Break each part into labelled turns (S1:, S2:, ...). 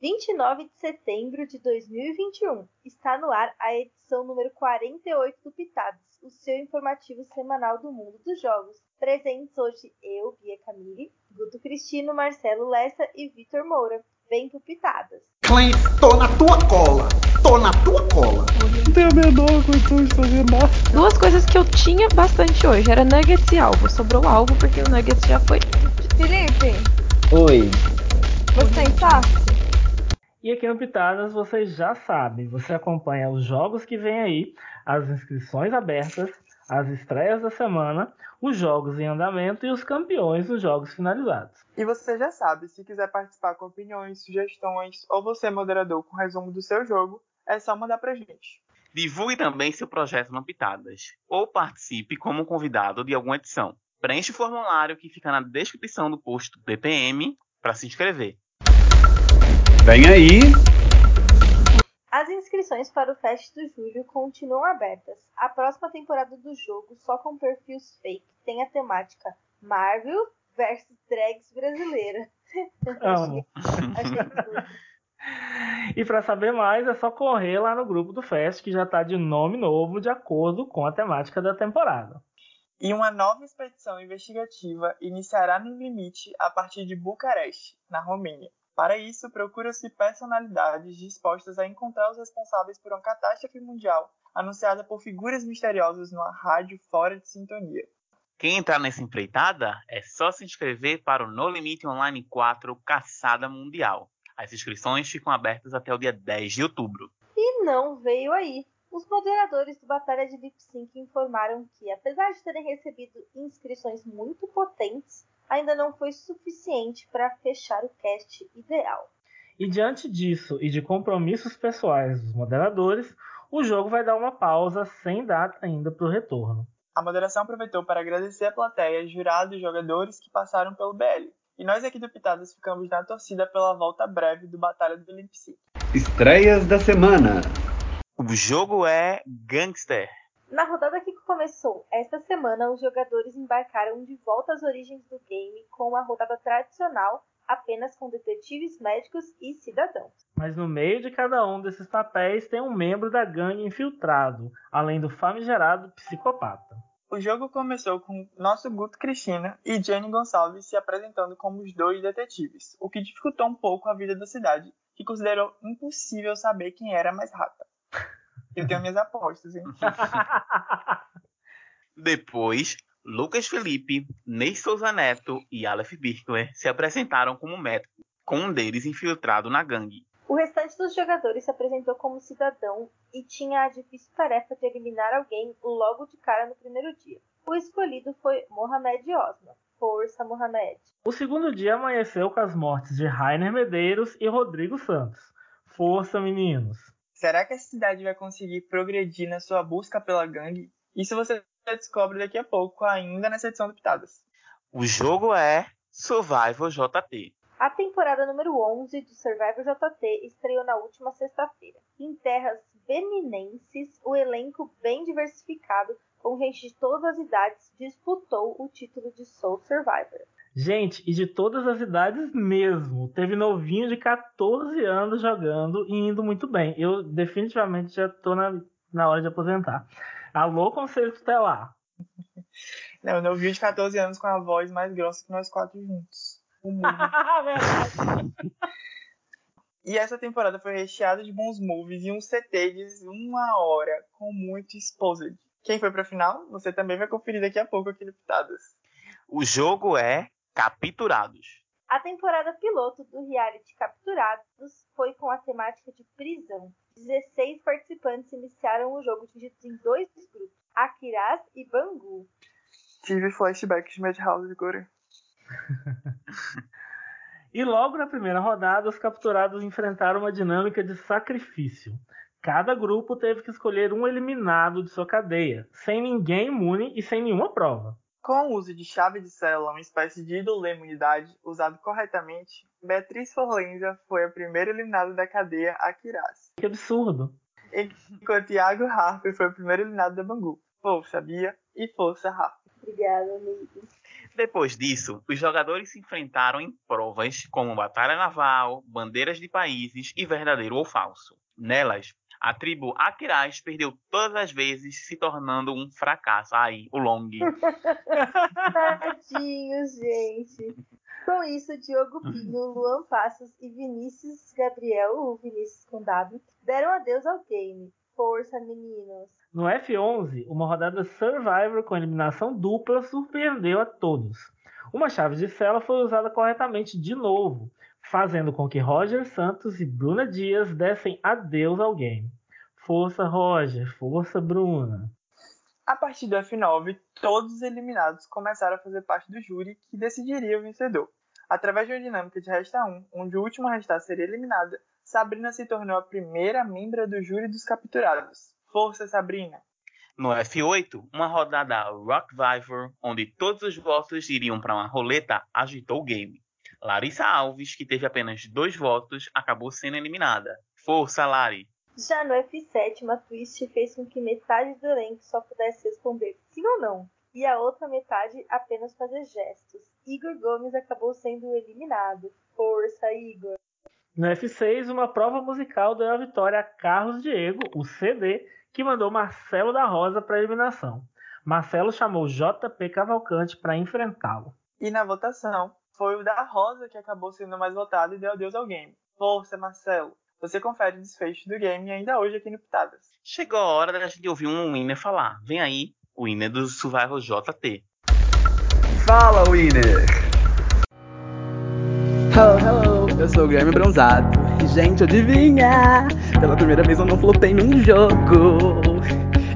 S1: 29 de setembro de 2021. Está no ar a edição número 48 do Pitadas, o seu informativo semanal do mundo dos jogos. Presentes hoje eu, Bia Camille, Guto Cristino, Marcelo Lessa e Vitor Moura. Vem pro Pitadas.
S2: Clem, tô na tua cola! Tô na tua cola!
S3: Não tenho a menor condição de fazer nada.
S4: Duas coisas que eu tinha bastante hoje era nuggets e alvo. Sobrou alvo porque o nuggets já foi.
S5: Felipe,
S2: Oi.
S5: você tem saque?
S3: E aqui no Pitadas vocês já sabem, você acompanha os jogos que vem aí, as inscrições abertas, as estreias da semana, os jogos em andamento e os campeões dos jogos finalizados.
S6: E você já sabe, se quiser participar com opiniões, sugestões ou você é moderador com resumo do seu jogo, é só mandar pra gente.
S7: Divulgue também seu projeto no Pitadas ou participe como convidado de alguma edição. Preencha o formulário que fica na descrição do post do DPM para se inscrever.
S2: Vem aí.
S1: As inscrições para o Fest do Julho continuam abertas. A próxima temporada do jogo, só com perfis fake, tem a temática Marvel versus Drags brasileira.
S3: Amo. E para saber mais é só correr lá no grupo do Fest que já está de nome novo de acordo com a temática da temporada.
S6: E uma nova expedição investigativa iniciará no limite a partir de Bucareste, na Romênia. Para isso, procura-se personalidades dispostas a encontrar os responsáveis por uma catástrofe mundial anunciada por figuras misteriosas numa rádio fora de sintonia.
S7: Quem entrar nessa empreitada é só se inscrever para o No Limite Online 4 Caçada Mundial. As inscrições ficam abertas até o dia 10 de outubro.
S1: E não veio aí. Os moderadores do Batalha de Lip Sync informaram que, apesar de terem recebido inscrições muito potentes, ainda não foi suficiente para fechar o cast ideal.
S3: E diante disso e de compromissos pessoais dos moderadores, o jogo vai dar uma pausa sem data ainda para o retorno.
S6: A moderação aproveitou para agradecer a plateia, jurados e jogadores que passaram pelo BL. E nós aqui do Pitadas ficamos na torcida pela volta breve do Batalha do Limp Sync.
S2: Estreias da semana.
S7: O jogo é Gangster.
S1: Na rodada que começou esta semana, os jogadores embarcaram de volta às origens do game com uma rodada tradicional apenas com detetives, médicos e cidadãos.
S3: Mas no meio de cada um desses papéis tem um membro da gangue infiltrado, além do famigerado psicopata.
S6: O jogo começou com nosso Guto Cristina e Jenny Gonçalves se apresentando como os dois detetives, o que dificultou um pouco a vida da cidade, que considerou impossível saber quem era mais rata. Eu tenho minhas apostas, hein?
S7: Depois, Lucas Felipe, Ney Souza Neto e Aleph Birkler se apresentaram como médico, com um deles infiltrado na gangue.
S1: O restante dos jogadores se apresentou como cidadão e tinha a difícil tarefa de eliminar alguém logo de cara no primeiro dia. O escolhido foi Mohamed Osman. Força, Mohamed!
S3: O segundo dia amanheceu com as mortes de Rainer Medeiros e Rodrigo Santos. Força, meninos!
S6: Será que a cidade vai conseguir progredir na sua busca pela gangue? Isso você descobre daqui a pouco, ainda nessa edição do Pitadas.
S7: O jogo é Survival JT.
S1: A temporada número 11 de Survivor JT estreou na última sexta-feira. Em terras beninenses, o elenco bem diversificado, com gente de todas as idades, disputou o título de Soul Survivor.
S3: Gente, e de todas as idades mesmo. Teve novinho de 14 anos jogando e indo muito bem. Eu definitivamente já tô na, na hora de aposentar. Alô, Conselho Tutelar.
S6: Não, eu vi de 14 anos com a voz mais grossa que nós quatro juntos. O mundo.
S3: Verdade.
S6: E essa temporada foi recheada de bons moves e um CT de uma hora com muito exposed. Quem foi pra final, você também vai conferir daqui a pouco aqui no Pitadas.
S7: O jogo é Capturados.
S1: A temporada piloto do reality Capturados foi com a temática de prisão. 16 participantes iniciaram o jogo divididos em dois grupos, Akiraz e Bangu.
S6: Tive flashbacks de Madhouse agora.
S3: E logo na primeira rodada, os capturados enfrentaram uma dinâmica de sacrifício. Cada grupo teve que escolher um eliminado de sua cadeia, sem ninguém imune e sem nenhuma prova.
S6: Com o uso de chave de célula, uma espécie de imunidade usado corretamente, Beatriz Forlenza foi a primeira eliminada da cadeia Akiraz.
S3: Que absurdo!
S6: Enquanto Iago Harper foi o primeiro eliminado da Bangu. Força, Bia, e força, Harper.
S1: Obrigada, amigo.
S7: Depois disso, os jogadores se enfrentaram em provas como batalha naval, bandeiras de países e verdadeiro ou falso. Nelas, a tribo Aquiraz perdeu todas as vezes, se tornando um fracasso. Aí, o long.
S1: Tadinhos, gente. Com isso, Diogo Pinho, Luan Passos e Vinícius Gabriel, o Vinícius com W, deram adeus ao game. Força, meninos.
S3: No F11, uma rodada Survivor com eliminação dupla surpreendeu a todos. Uma chave de cela foi usada corretamente de novo, fazendo com que Roger Santos e Bruna Dias dessem adeus ao game. Força, Roger, força, Bruna.
S6: A partir do F9, todos os eliminados começaram a fazer parte do júri que decidiria o vencedor. Através de uma dinâmica de resta 1, onde o último a restar seria eliminada, Sabrina se tornou a primeira membra do júri dos capturados. Força, Sabrina!
S7: No F8, uma rodada Rockvivor, onde todos os votos iriam para uma roleta, agitou o game. Larissa Alves, que teve apenas dois votos, acabou sendo eliminada. Força, Lari!
S1: Já no F7, uma twist fez com que metade do elenco só pudesse responder sim ou não, e a outra metade apenas fazer gestos. Igor Gomes acabou sendo eliminado. Força, Igor!
S3: No F6, uma prova musical deu a vitória a Carlos Diego, o CD, que mandou Marcelo da Rosa para a eliminação. Marcelo chamou JP Cavalcante para enfrentá-lo.
S6: E na votação, foi o da Rosa que acabou sendo mais votado e deu adeus ao game. Força, Marcelo! Você confere o desfecho do game ainda hoje aqui no Pitadas.
S7: Chegou a hora da gente ouvir um winner falar. Vem aí, o winner do Survival JT.
S2: Fala, Winner!
S8: Hello, hello, eu sou o Guilherme Bronzado. E, gente, adivinha? Pela primeira vez eu não flopei num jogo.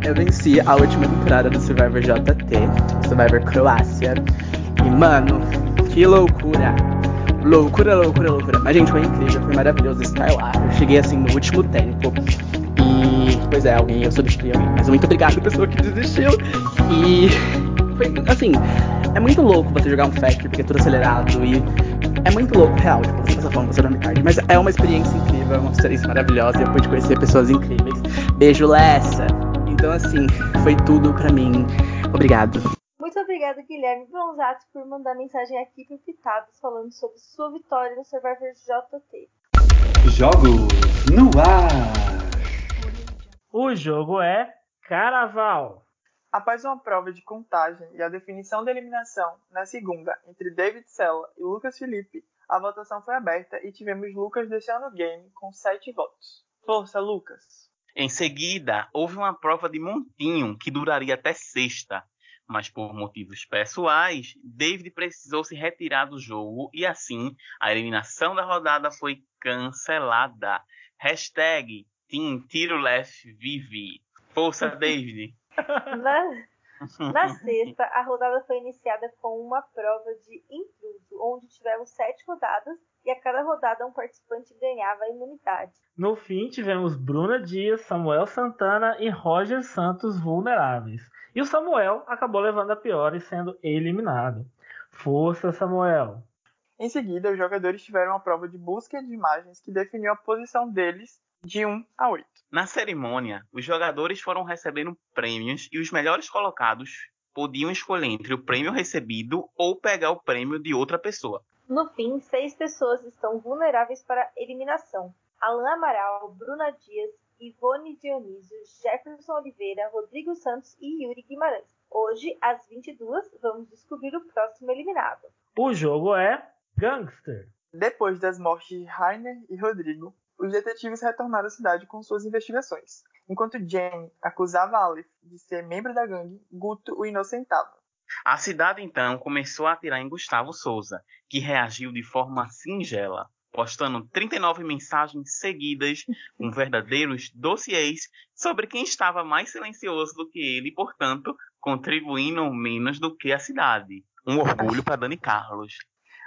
S8: Eu venci a última temporada do Survivor JT, Survivor Croácia. E, mano, que loucura! Loucura, loucura, loucura. Mas, gente, foi incrível, foi maravilhoso estar lá. Eu cheguei assim no último tempo. E, pois é, alguém, eu substituí alguém. Mas muito obrigado, pessoa que desistiu. E, foi assim, é muito louco você jogar um Factory porque é tudo acelerado e é muito louco, real, tipo, você passa fome, você dorme tarde. Mas é uma experiência incrível, é uma experiência maravilhosa e eu pude conhecer pessoas incríveis. Beijo, Lessa! Então, assim, foi tudo pra mim. Obrigado.
S1: Obrigada, Guilherme Bronzato, por mandar mensagem aqui pro Pitados falando sobre sua vitória no Survivor JT.
S2: Jogos no ar!
S3: O jogo é Caraval.
S6: Após uma prova de contagem e a definição da eliminação na segunda entre David Sella e Lucas Felipe, a votação foi aberta e tivemos Lucas deixando o game com 7 votos. Força, Lucas!
S7: Em seguida, houve uma prova de montinho que duraria até sexta, mas por motivos pessoais, David precisou se retirar do jogo e assim a eliminação da rodada foi cancelada. Hashtag Team Tiro Left Vive. Força, David!
S1: Na, na sexta, a rodada foi iniciada com uma prova de intruso, onde tivemos sete rodadas e a cada rodada um participante ganhava a imunidade.
S3: No fim, tivemos Bruna Dias, Samuel Santana e Roger Santos vulneráveis. E o Samuel acabou levando a pior e sendo eliminado. Força, Samuel!
S6: Em seguida, os jogadores tiveram uma prova de busca de imagens que definiu a posição deles de 1 a 8.
S7: Na cerimônia, os jogadores foram recebendo prêmios e os melhores colocados podiam escolher entre o prêmio recebido ou pegar o prêmio de outra pessoa.
S1: No fim, seis pessoas estão vulneráveis para eliminação. Alan Amaral, Bruna Dias, Ivone Dionísio, Jefferson Oliveira, Rodrigo Santos e Yuri Guimarães. Hoje, às 22, vamos descobrir o próximo eliminado.
S3: O jogo é Gangster.
S6: Depois das mortes de Rainer e Rodrigo, os detetives retornaram à cidade com suas investigações. Enquanto Jane acusava Aleph de ser membro da gangue, Guto o inocentava.
S7: A cidade então começou a atirar em Gustavo Souza, que reagiu de forma singela, postando 39 mensagens seguidas com verdadeiros dossiês sobre quem estava mais silencioso do que ele e, portanto, contribuindo menos do que a cidade. Um orgulho para Dani Carlos.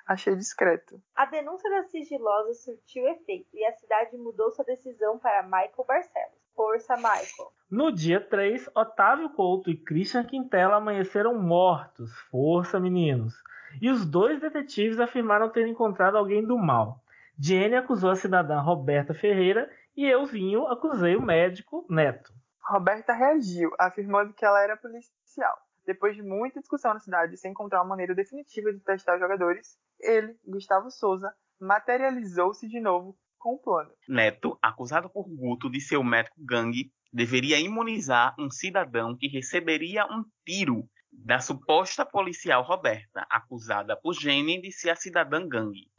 S6: Achei discreto.
S1: A denúncia da sigilosa surtiu efeito e a cidade mudou sua decisão para Michael Barcelos. Força, Michael.
S3: No dia 3, Otávio Couto e Christian Quintela amanheceram mortos. Força, meninos. E os dois detetives afirmaram ter encontrado alguém do mal. Jenny acusou a cidadã Roberta Ferreira e euzinho acusei o médico Neto.
S6: Roberta reagiu, afirmando que ela era policial. Depois de muita discussão na cidade sem encontrar uma maneira definitiva de testar os jogadores, ele, Gustavo Souza, materializou-se de novo com o plano.
S7: Neto, acusado por Guto de ser o médico gangue, deveria imunizar um cidadão que receberia um tiro da suposta policial Roberta, acusada por Jenny de ser a cidadã gangue.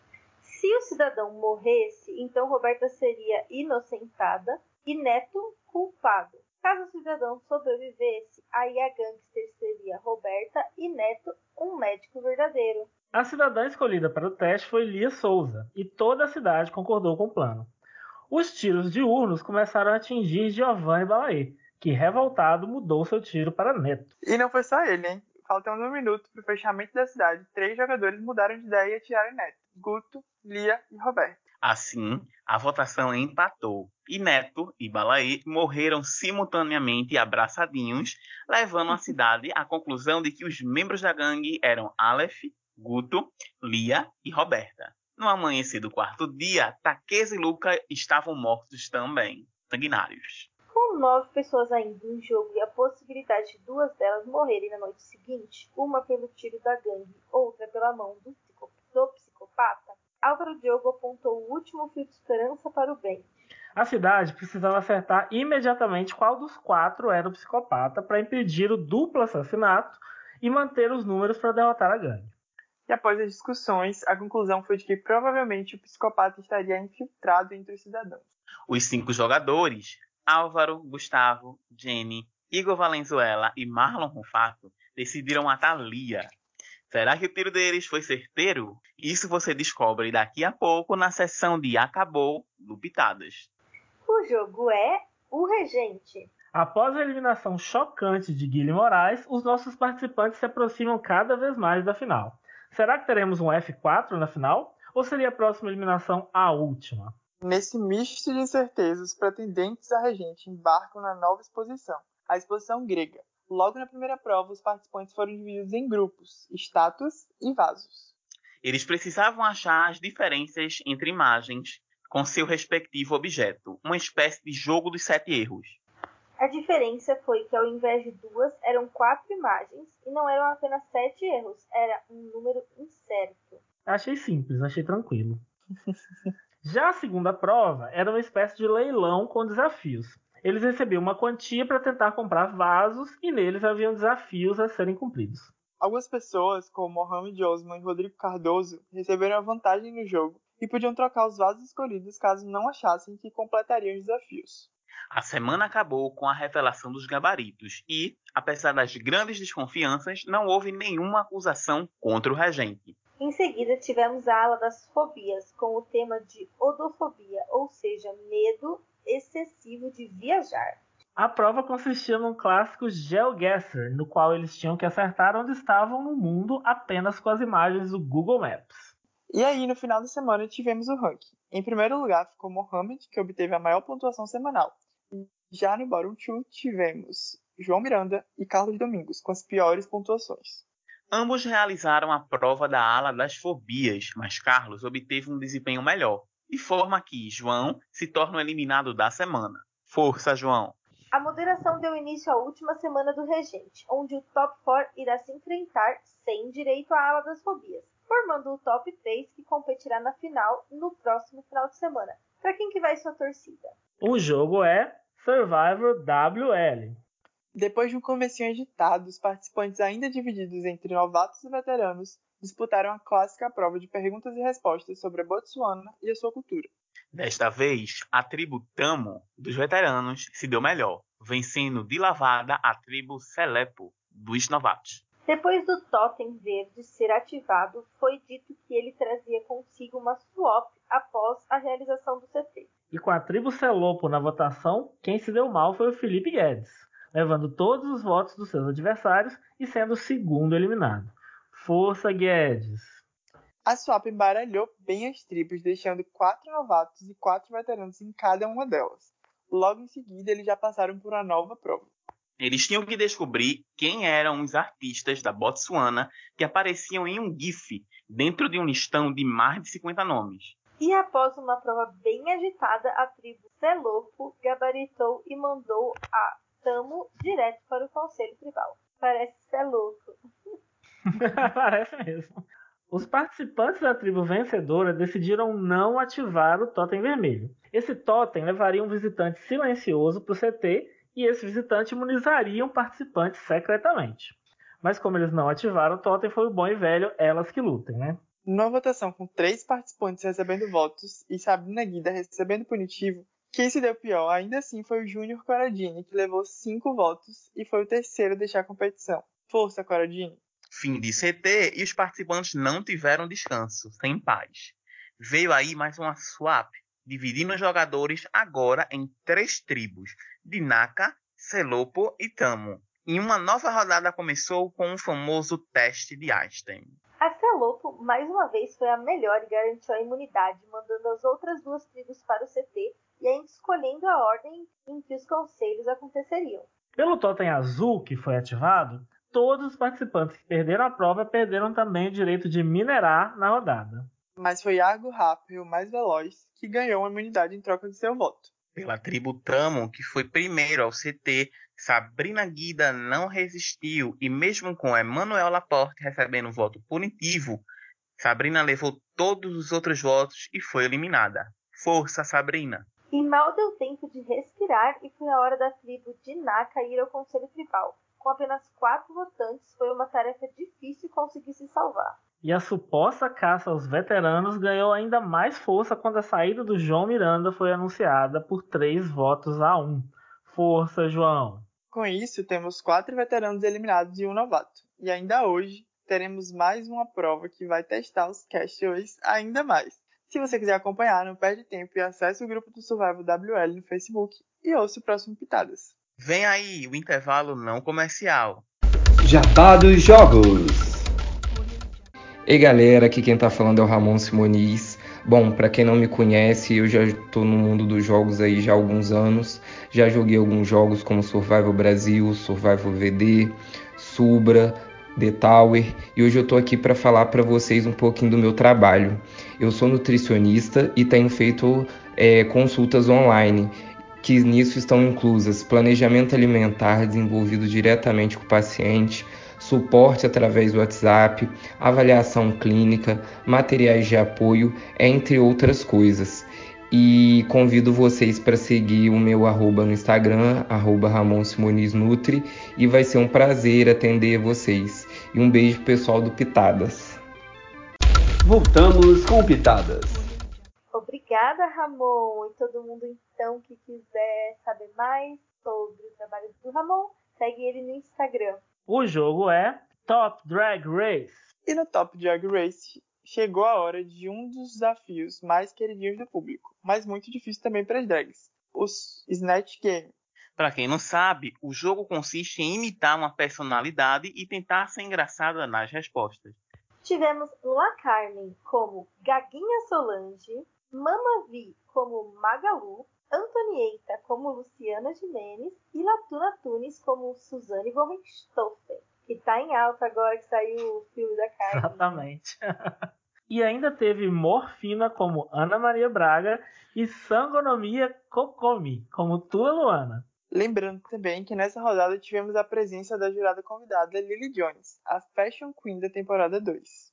S1: Se o cidadão morresse, então Roberta seria inocentada e Neto culpado. Caso o cidadão sobrevivesse, aí a gangster seria Roberta e Neto, um médico verdadeiro.
S3: A cidadã escolhida para o teste foi Lia Souza, e toda a cidade concordou com o plano. Os tiros diurnos começaram a atingir Giovanni Balaí, que, revoltado, mudou seu tiro para Neto.
S6: E não foi só ele, hein? Faltando um minuto para o fechamento da cidade, três jogadores mudaram de ideia e atiraram em Neto: Guto, Lia e Roberto.
S7: Assim, a votação empatou e Neto e Balaí morreram simultaneamente abraçadinhos, levando a cidade à conclusão de que os membros da gangue eram Aleph, Guto, Lia e Roberta. No amanhecer do quarto dia, Taqueza e Luca estavam mortos também, sanguinários.
S1: Com nove pessoas ainda em jogo e a possibilidade de duas delas morrerem na noite seguinte, uma pelo tiro da gangue, outra pela mão do, do psicopata, Álvaro Diogo apontou o último fio de esperança para o bem.
S3: A cidade precisava acertar imediatamente qual dos quatro era o psicopata para impedir o duplo assassinato e manter os números para derrotar a gangue.
S6: E após as discussões, a conclusão foi de que provavelmente o psicopata estaria infiltrado entre os cidadãos.
S7: Os cinco jogadores, Álvaro, Gustavo, Jenny, Igor Valenzuela e Marlon Rufato, decidiram matar Lia, Será que o tiro deles foi certeiro? Isso você descobre daqui a pouco na sessão de Acabou do Pitadas.
S1: O jogo é o Regente.
S3: Após a eliminação chocante de Guilherme Moraes, os nossos participantes se aproximam cada vez mais da final. Será que teremos um F4 na final? Ou seria a próxima eliminação a última?
S6: Nesse misto de incertezas, os pretendentes a regente embarcam na nova exposição, a exposição grega, Logo na primeira prova, os participantes foram divididos em grupos, estátuas e vasos.
S7: Eles precisavam achar as diferenças entre imagens com seu respectivo objeto, uma espécie de jogo dos sete erros.
S1: A diferença foi que ao invés de duas, eram quatro imagens e não eram apenas sete erros, era um número incerto.
S3: Achei simples, achei tranquilo. Já a segunda prova era uma espécie de leilão com desafios. Eles recebiam uma quantia para tentar comprar vasos e neles haviam desafios a serem cumpridos.
S6: Algumas pessoas, como Mohamed Osman e Rodrigo Cardoso, receberam a vantagem no jogo e podiam trocar os vasos escolhidos caso não achassem que completariam os desafios.
S7: A semana acabou com a revelação dos gabaritos e, apesar das grandes desconfianças, não houve nenhuma acusação contra o regente.
S1: Em seguida, tivemos a ala das fobias, com o tema de odofobia, ou seja, medo excessivo de viajar.
S3: A prova consistia num clássico GeoGuessr, no qual eles tinham que acertar onde estavam no mundo apenas com as imagens do Google Maps.
S6: E aí, no final da semana, tivemos o ranking. Em primeiro lugar ficou Mohamed, que obteve a maior pontuação semanal. Já no Bottom 2 tivemos João Miranda e Carlos Domingos, com as piores pontuações.
S7: Ambos realizaram a prova da ala das fobias, mas Carlos obteve um desempenho melhor, de forma que João se torna o eliminado da semana. Força, João!
S1: A moderação deu início à última semana do Regente, onde o Top 4 irá se enfrentar sem direito à ala das fobias, formando o Top 3 que competirá na final no próximo final de semana. Para quem que vai sua torcida?
S3: O jogo é Survivor WL.
S6: Depois de um comecinho agitado, os participantes ainda divididos entre novatos e veteranos disputaram a clássica prova de perguntas e respostas sobre a Botsuana e a sua cultura.
S7: Desta vez, a tribo Tamo dos veteranos se deu melhor, vencendo de lavada a tribo Selepo dos novatos.
S1: Depois do totem verde ser ativado, foi dito que ele trazia consigo uma swap após a realização do CT.
S3: E com a tribo Celopo na votação, quem se deu mal foi o Felipe Guedes, levando todos os votos dos seus adversários e sendo o segundo eliminado. Força Guedes.
S6: A swap embaralhou bem as tribos, deixando quatro novatos e quatro veteranos em cada uma delas. Logo em seguida, eles já passaram por uma nova prova.
S7: Eles tinham que descobrir quem eram os artistas da Botsuana que apareciam em um GIF dentro de um listão de mais de 50 nomes.
S1: E após uma prova bem agitada, a tribo Celopo gabaritou e mandou a Tamo direto para o Conselho Tribal. Parece que louco.
S3: Parece mesmo. Os participantes da tribo vencedora decidiram não ativar o totem vermelho. Esse totem levaria um visitante silencioso para o CT e esse visitante imunizaria um participante secretamente. Mas como eles não ativaram o totem, foi o bom e velho elas que lutem, né?
S6: Numa votação com três participantes recebendo votos e Sabrina Guida recebendo punitivo, quem se deu pior ainda assim foi o Júnior Coradini, que levou cinco votos e foi o terceiro a deixar a competição. Força, Coradini!
S7: Fim de CT e os participantes não tiveram descanso, sem paz. Veio aí mais uma swap, dividindo os jogadores agora em três tribos: Dinaka, Selopo e Tamo. E uma nova rodada começou com o famoso teste de Einstein.
S1: A Celopo, mais uma vez, foi a melhor e garantiu a imunidade, mandando as outras duas tribos para o CT e ainda escolhendo a ordem em que os conselhos aconteceriam.
S3: Pelo totem azul que foi ativado, todos os participantes que perderam a prova perderam também o direito de minerar na rodada.
S6: Mas foi Argo Rápido, o mais veloz, que ganhou a imunidade em troca de seu voto.
S7: Pela tribo Tamo, que foi primeiro ao CT, Sabrina Guida não resistiu e mesmo com Emmanuel Laporte recebendo voto punitivo, Sabrina levou todos os outros votos e foi eliminada. Força, Sabrina!
S1: E mal deu tempo de respirar e foi a hora da tribo de Naka ir ao conselho tribal. Com apenas quatro votantes, foi uma tarefa difícil conseguir se salvar.
S3: E a suposta caça aos veteranos ganhou ainda mais força quando a saída do João Miranda foi anunciada por três votos a um. Força, João!
S6: Com isso, temos quatro veteranos eliminados e um novato. E ainda hoje, teremos mais uma prova que vai testar os casters ainda mais. Se você quiser acompanhar, não perde tempo e acesse o grupo do Survival WL no Facebook e ouça o próximo Pitadas.
S7: Vem aí o intervalo não comercial.
S9: Jabá dos Jogos. Ei galera, aqui quem tá falando é o Ramon Simoniz. Bom, para quem não me conhece, eu já estou no mundo dos jogos aí já há alguns anos. Já joguei alguns jogos como Survival Brasil, Survival VD, Subra, The Tower e hoje eu estou aqui para falar para vocês um pouquinho do meu trabalho. Eu sou nutricionista e tenho feito é, consultas online que nisso estão inclusas planejamento alimentar desenvolvido diretamente com o paciente, suporte através do WhatsApp, avaliação clínica, materiais de apoio, entre outras coisas. E convido vocês para seguir o meu arroba no Instagram, arroba Ramon Simoniz Nutri, e vai ser um prazer atender vocês. E um beijo pessoal do Pitadas.
S2: Voltamos com Pitadas.
S1: Obrigada, Ramon. E todo mundo, então, que quiser saber mais sobre o trabalho do Ramon, segue ele no Instagram.
S3: O jogo é Top Drag Race.
S6: E no Top Drag Race chegou a hora de um dos desafios mais queridinhos do público, mas muito difícil também para as drags, os Snatch Game.
S7: Para quem não sabe, o jogo consiste em imitar uma personalidade e tentar ser engraçada nas respostas.
S1: Tivemos La Carmen como Gaguinha Solange, Mama Vi como Magalu, Antonieta como Luciana Jimenez e Latuna Tunes como Suzane von Richthofen, que tá em alta agora que saiu o filme da Carmen.
S3: Exatamente. e ainda teve Morfina como Ana Maria Braga e Sangonomia Kokomi como Tua Luana.
S6: Lembrando também que nessa rodada tivemos a presença da jurada convidada Lily Jones, a Fashion Queen da temporada 2.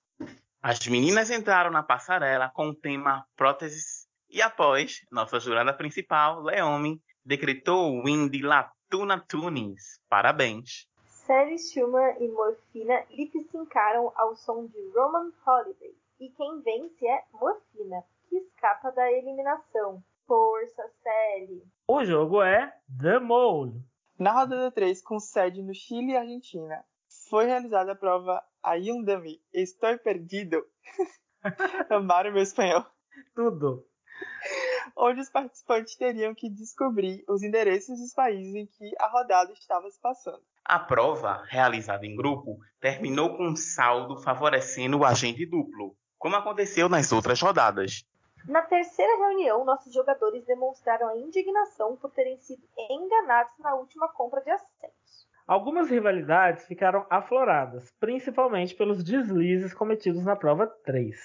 S7: As meninas entraram na passarela com o tema próteses e após, nossa jurada principal, Leomi, decretou o win de Latuna Tunes. Parabéns!
S1: Sally Schumer e Morfina lip-syncaram ao som de Roman Holiday. E quem vence é Morfina, que escapa da eliminação. Força, Sally!
S3: O jogo é The Mole.
S6: Na rodada 3, com sede no Chile e Argentina, foi realizada a prova Ayúdame, estou perdido. Amaram meu espanhol.
S3: Tudo.
S6: Onde os participantes teriam que descobrir os endereços dos países em que a rodada estava se passando.
S7: A prova, realizada em grupo, terminou com um saldo favorecendo o agente duplo, como aconteceu nas outras rodadas.
S1: Na terceira reunião, nossos jogadores demonstraram a indignação por terem sido enganados na última compra de assentos.
S3: Algumas rivalidades ficaram afloradas, principalmente pelos deslizes cometidos na prova 3.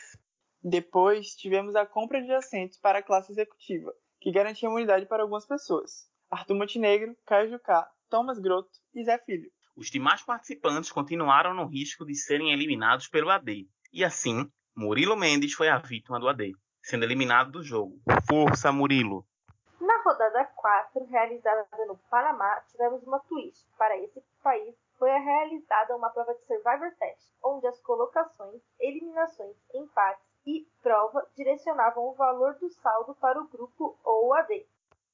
S6: Depois, tivemos a compra de assentos para a classe executiva, que garantia imunidade para algumas pessoas. Arthur Montenegro, Caio Jucá, Thomas Grotto e Zé Filho.
S7: Os demais participantes continuaram no risco de serem eliminados pelo AD. E assim, Murilo Mendes foi a vítima do AD, sendo eliminado do jogo. Força, Murilo!
S1: Na rodada 4, realizada no Panamá, tivemos uma twist. Para esse país, foi realizada uma prova de Survivor Test, onde as colocações, eliminações, empates e prova direcionavam o valor do saldo para o grupo ou AD.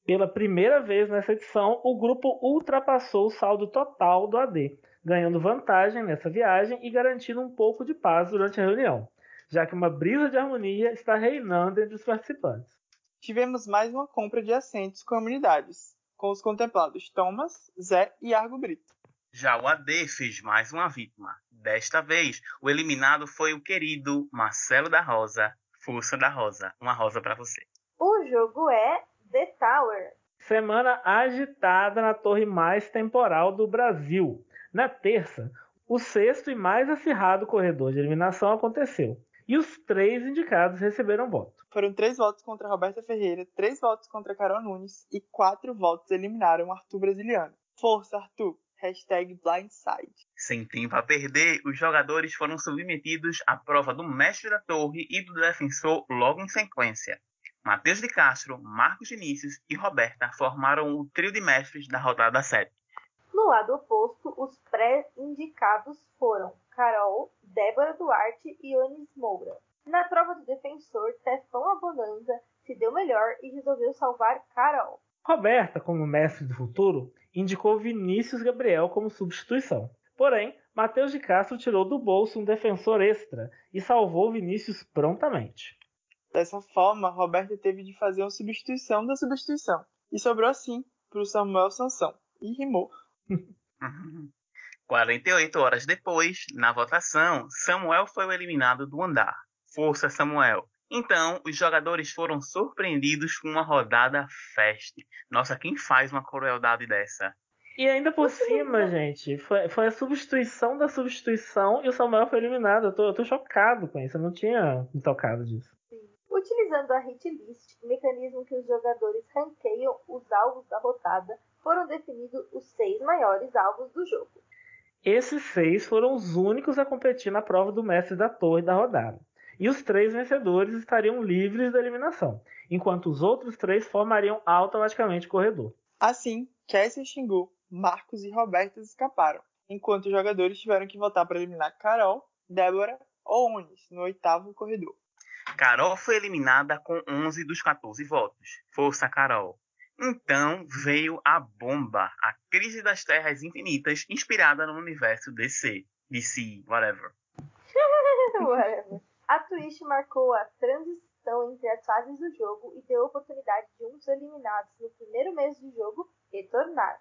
S3: Pela primeira vez nessa edição, o grupo ultrapassou o saldo total do AD, ganhando vantagem nessa viagem e garantindo um pouco de paz durante a reunião, já que uma brisa de harmonia está reinando entre os participantes.
S6: Tivemos mais uma compra de assentos com comunidades, com os contemplados Thomas, Zé e Argo Brito.
S7: Já o AD fez mais uma vítima. Desta vez, o eliminado foi o querido Marcelo da Rosa. Força da Rosa. Uma rosa para você.
S1: O jogo é The Tower.
S3: Semana agitada na torre mais temporal do Brasil. Na terça, o sexto e mais acirrado corredor de eliminação aconteceu. E os três indicados receberam voto.
S6: Foram três votos contra Roberta Ferreira, três votos contra Carol Nunes e quatro votos eliminaram Arthur Brasiliano. Força, Arthur! Hashtag Blindside.
S7: Sem tempo a perder, os jogadores foram submetidos à prova do mestre da torre e do defensor logo em sequência. Matheus de Castro, Marcos Vinícius e Roberta formaram o trio de mestres da rodada 7.
S1: No lado oposto, os pré-indicados foram Carol, Débora Duarte e Onis Moura. Na prova do defensor, Tefão Abonanza se deu melhor e resolveu salvar Carol.
S3: Roberta, como mestre do futuro, indicou Vinícius Gabriel como substituição. Porém, Matheus de Castro tirou do bolso um defensor extra e salvou Vinícius prontamente.
S6: Dessa forma, Roberta teve de fazer uma substituição da substituição. E sobrou assim para o Samuel Sansão. E rimou.
S7: 48 horas depois, na votação, Samuel foi o eliminado do andar. Força, Samuel! Então, os jogadores foram surpreendidos com uma rodada feste. Nossa, quem faz uma crueldade dessa?
S3: E ainda por cima, gente, foi, foi, a substituição da substituição e o Samuel foi eliminado. Eu tô, eu tô chocado com isso, eu não tinha me tocado disso.
S1: Sim. Utilizando a hit list, mecanismo que os jogadores ranqueiam os alvos da rodada, foram definidos os seis maiores alvos do jogo.
S3: Esses seis foram os únicos a competir na prova do mestre da torre da rodada e os três vencedores estariam livres da eliminação, enquanto os outros três formariam automaticamente o corredor.
S6: Assim, Cassie Xingu, Marcos e Roberto escaparam, enquanto os jogadores tiveram que votar para eliminar Carol, Débora ou Unis no oitavo corredor.
S7: Carol foi eliminada com 11 dos 14 votos. Força, Carol! Então veio a bomba, a crise das terras infinitas, inspirada no universo DC, DC, whatever.
S1: whatever. A Twitch marcou a transição entre as fases do jogo e deu a oportunidade de um dos eliminados no primeiro mês de jogo retornar.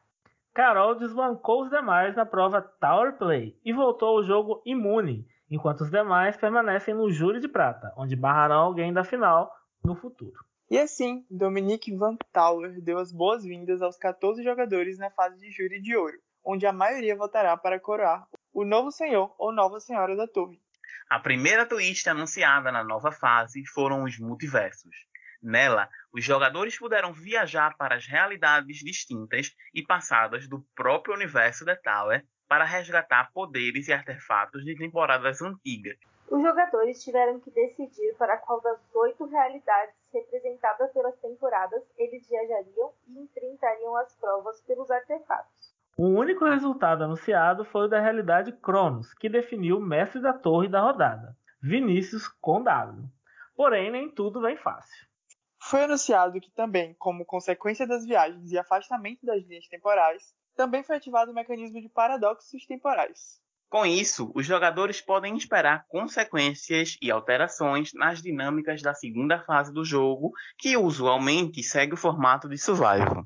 S3: Carol desbancou os demais na prova Tower Play e voltou ao jogo imune, enquanto os demais permanecem no Júri de Prata, onde barrarão alguém da final no futuro.
S6: E assim, Dominique Van Tower deu as boas-vindas aos 14 jogadores na fase de Júri de Ouro, onde a maioria votará para coroar o novo senhor ou nova senhora da torre.
S7: A primeira twist anunciada na nova fase foram os multiversos. Nela, os jogadores puderam viajar para as realidades distintas e passadas do próprio universo The Tower para resgatar poderes e artefatos de temporadas antigas.
S1: Os jogadores tiveram que decidir para qual das oito realidades representadas pelas temporadas eles viajariam e enfrentariam as provas pelos artefatos.
S3: O único resultado anunciado foi o da realidade Cronos, que definiu o mestre da torre da rodada, Vinícius com W. Porém, nem tudo vem fácil.
S6: Foi anunciado que também, como consequência das viagens e afastamento das linhas temporais, também foi ativado o mecanismo de paradoxos temporais.
S7: Com isso, os jogadores podem esperar consequências e alterações nas dinâmicas da segunda fase do jogo, que usualmente segue o formato de survival.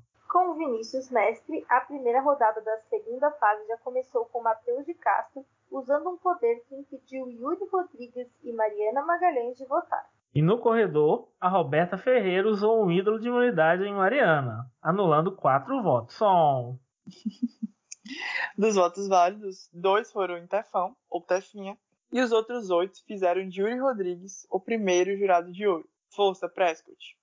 S1: Vinícius Mestre, a primeira rodada da segunda fase já começou com Matheus de Castro usando um poder que impediu Yuri Rodrigues e Mariana Magalhães de votar.
S3: E no corredor, a Roberta Ferreira usou um ídolo de imunidade em Mariana, anulando quatro votos. Som.
S6: Dos votos válidos, dois foram em Tefão, ou Tefinha, e os outros oito fizeram de Yuri Rodrigues o primeiro jurado de ouro. Força, Prescott!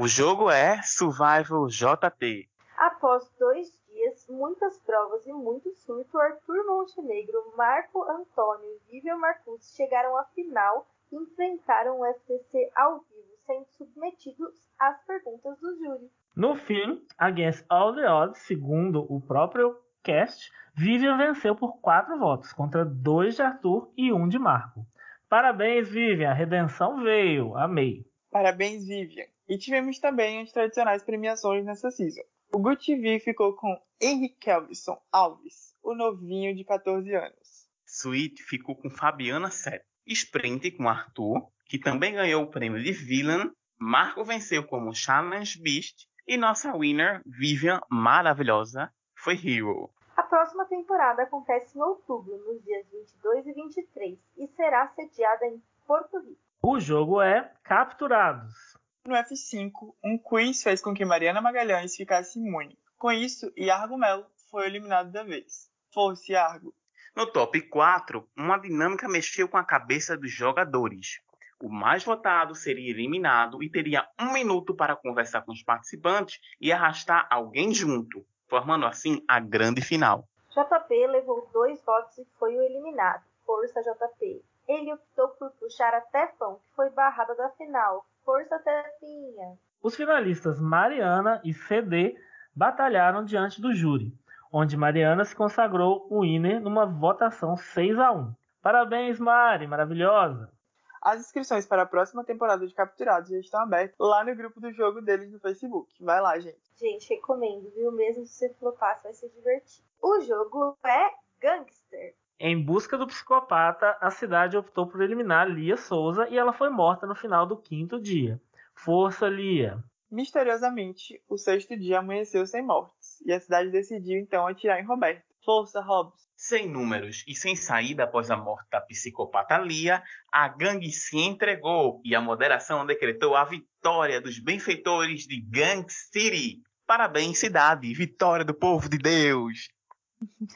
S7: O jogo é Survival JT.
S1: Após dois dias, muitas provas e muito surto, Arthur Montenegro, Marco Antônio e Vivian Marcus chegaram à final e enfrentaram o FTC ao vivo, sendo submetidos às perguntas do júri.
S3: No fim, Against All the Odds, segundo o próprio cast, Vivian venceu por quatro votos, contra dois de Arthur e um de Marco. Parabéns, Vivian, a redenção veio, amei.
S6: Parabéns, Vivian. E tivemos também as tradicionais premiações nessa season. O Good TV ficou com Henrique Kelvison Alves, o novinho de 14 anos.
S7: Sweet ficou com Fabiana Sete. Sprint com Arthur, que também ganhou o prêmio de Villain. Marco venceu como Challenge Beast. E nossa winner, Vivian, maravilhosa, foi Hero.
S1: A próxima temporada acontece em outubro, nos dias 22 e 23, e será sediada em Porto Rico.
S3: O jogo é Capturados.
S6: No F5, um quiz fez com que Mariana Magalhães ficasse imune. Com isso, Iargo Melo foi eliminado da vez. Força, Iargo.
S7: No top 4, uma dinâmica mexeu com a cabeça dos jogadores. O mais votado seria eliminado e teria um minuto para conversar com os participantes e arrastar alguém junto, formando assim a grande final.
S1: JP levou dois votos e foi o eliminado. Força JP. Ele optou por puxar a Tefão, que foi barrada da final. Força Tefinha.
S3: Os finalistas Mariana e CD batalharam diante do júri, onde Mariana se consagrou o winner numa votação 6 a 1. Parabéns, Mari, maravilhosa!
S6: As inscrições para a próxima temporada de Capturados já estão abertas lá no grupo do jogo deles no Facebook. Vai lá, gente.
S1: Gente, recomendo, viu? Mesmo se você flopar, vai se divertir. O jogo é Gangster.
S3: Em busca do psicopata, a cidade optou por eliminar Lia Souza e ela foi morta no final do quinto dia. Força, Lia!
S6: Misteriosamente, o sexto dia amanheceu sem mortes, e a cidade decidiu então atirar em Roberto. Força, Hobbs!
S7: Sem números e sem saída após a morte da psicopata Lia, a gangue se entregou e a moderação decretou a vitória dos benfeitores de Gang City. Parabéns, cidade! Vitória do povo de Deus!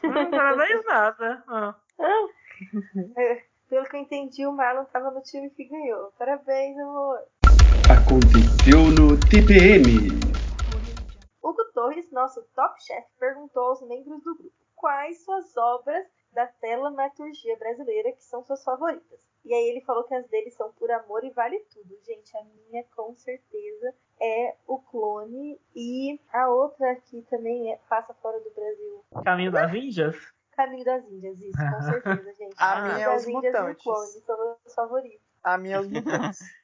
S3: Não parabéns nada. Ah.
S1: É, pelo que eu entendi, o Marlon estava no time que ganhou. Parabéns, amor!
S2: Aconteceu no TPM.
S1: Hugo Torres, nosso top chef, perguntou aos membros do grupo quais suas obras da telematurgia brasileira que são suas favoritas. E aí ele falou que as dele são por amor e vale tudo. Gente, a minha com certeza é o clone e a outra que também é, passa fora do Brasil.
S3: Caminho das Índias?
S1: Caminho das Índias, isso, com certeza, gente.
S6: A
S1: Caminho
S6: minha é
S1: das
S6: os
S1: Índias e o
S6: Mutantes.
S1: clone são meus favoritos.
S6: A minha é os mutantes.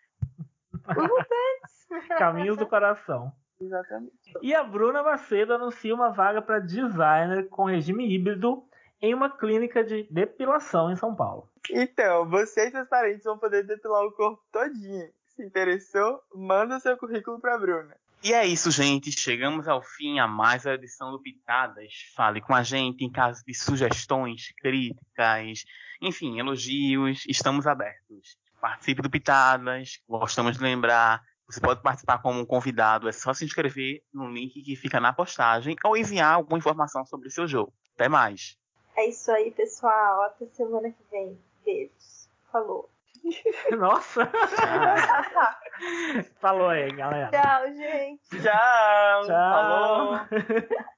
S1: Os mutantes!
S3: Caminhos do Coração.
S6: Exatamente.
S3: E a Bruna Macedo anuncia uma vaga para designer com regime híbrido em uma clínica de depilação em São Paulo.
S6: Então, você e seus parentes vão poder depilar o corpo todinho. Se interessou, manda seu currículo pra Bruna.
S7: E é isso, gente. Chegamos ao fim a mais a edição do Pitadas. Fale com a gente em caso de sugestões, críticas, enfim, elogios. Estamos abertos. Participe do Pitadas. Gostamos de lembrar. Você pode participar como um convidado. É só se inscrever no link que fica na postagem ou enviar alguma informação sobre o seu jogo. Até mais.
S1: É isso aí, pessoal. Até semana que vem. Beijos. Falou.
S3: Nossa! Falou aí, galera.
S1: Tchau, gente.
S6: Tchau!
S3: Tchau.
S6: Falou!